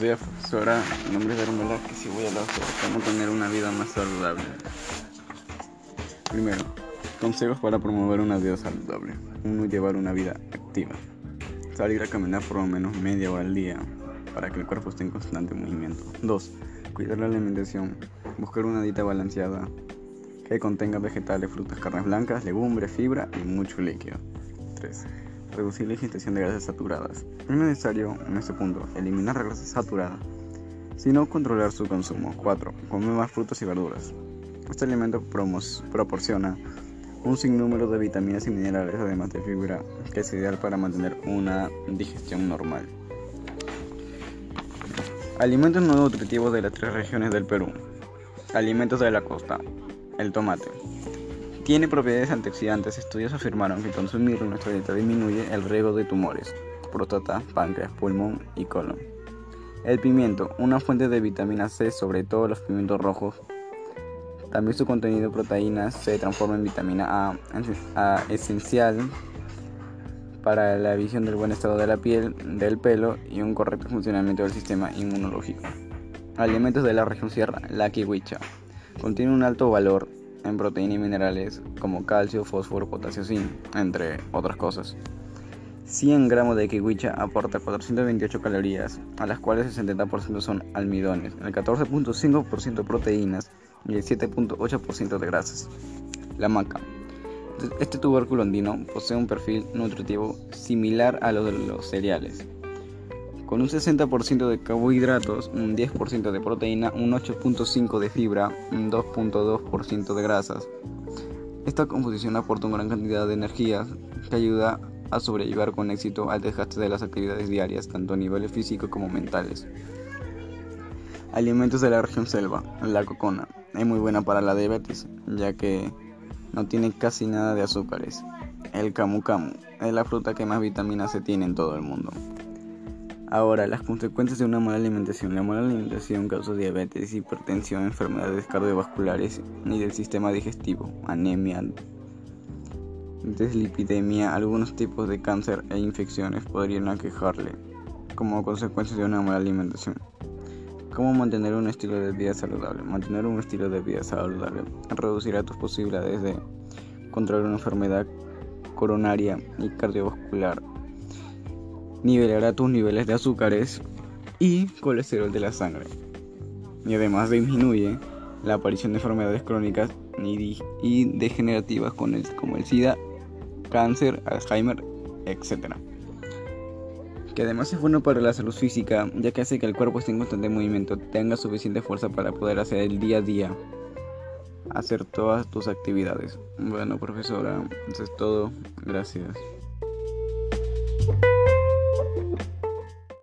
días, profesora. Mi nombre es Daron Velázquez y voy a hablar sobre cómo tener una vida más saludable. Primero, consejos para promover una vida saludable. Uno, llevar una vida activa. Salir a caminar por lo menos media hora al día para que el cuerpo esté en constante movimiento. Dos, cuidar la alimentación. Buscar una dieta balanceada que contenga vegetales, frutas, carnes blancas, legumbres, fibra y mucho líquido. 3 reducir la ingestión de grasas saturadas. Es necesario, en este punto, eliminar las grasas saturadas, sino controlar su consumo. 4. Comer más frutas y verduras. Este alimento proporciona un sinnúmero de vitaminas y minerales, además de fibra, que es ideal para mantener una digestión normal. Alimentos no nutritivos de las tres regiones del Perú. Alimentos de la costa. El tomate. Tiene propiedades antioxidantes. Estudios afirmaron que consumirlo en nuestra dieta disminuye el riesgo de tumores, próstata, páncreas, pulmón y colon. El pimiento, una fuente de vitamina C, sobre todo los pimientos rojos. También su contenido de proteínas se transforma en vitamina A, esencial para la visión del buen estado de la piel, del pelo y un correcto funcionamiento del sistema inmunológico. Alimentos de la región sierra, la kiwicha. Contiene un alto valor en proteínas y minerales como calcio, fósforo, potasio, zinc, entre otras cosas. 100 gramos de kiwicha aporta 428 calorías, a las cuales el 70% son almidones, el 14.5% proteínas y el 7.8% de grasas. La maca. Este tubérculo andino posee un perfil nutritivo similar a lo de los cereales, con un 60% de carbohidratos, un 10% de proteína, un 8.5% de fibra, un 2.2% de grasas. Esta composición aporta una gran cantidad de energía que ayuda a sobrellevar con éxito al desgaste de las actividades diarias, tanto a niveles físicos como mentales. Alimentos de la región selva. La cocona es muy buena para la diabetes, ya que no tiene casi nada de azúcares. El camu camu es la fruta que más vitamina C tiene en todo el mundo. Ahora, las consecuencias de una mala alimentación. La mala alimentación causa diabetes, hipertensión, enfermedades cardiovasculares y del sistema digestivo, anemia, deslipidemia, algunos tipos de cáncer e infecciones podrían aquejarle como consecuencia de una mala alimentación. ¿Cómo mantener un estilo de vida saludable? Mantener un estilo de vida saludable reducirá tus posibilidades de controlar una enfermedad coronaria y cardiovascular nivelará tus niveles de azúcares y colesterol de la sangre. Y además disminuye la aparición de enfermedades crónicas y degenerativas como el SIDA, cáncer, Alzheimer, etc. Que además es bueno para la salud física, ya que hace que el cuerpo esté en constante movimiento, tenga suficiente fuerza para poder hacer el día a día, hacer todas tus actividades. Bueno, profesora, eso es todo. Gracias. Woo!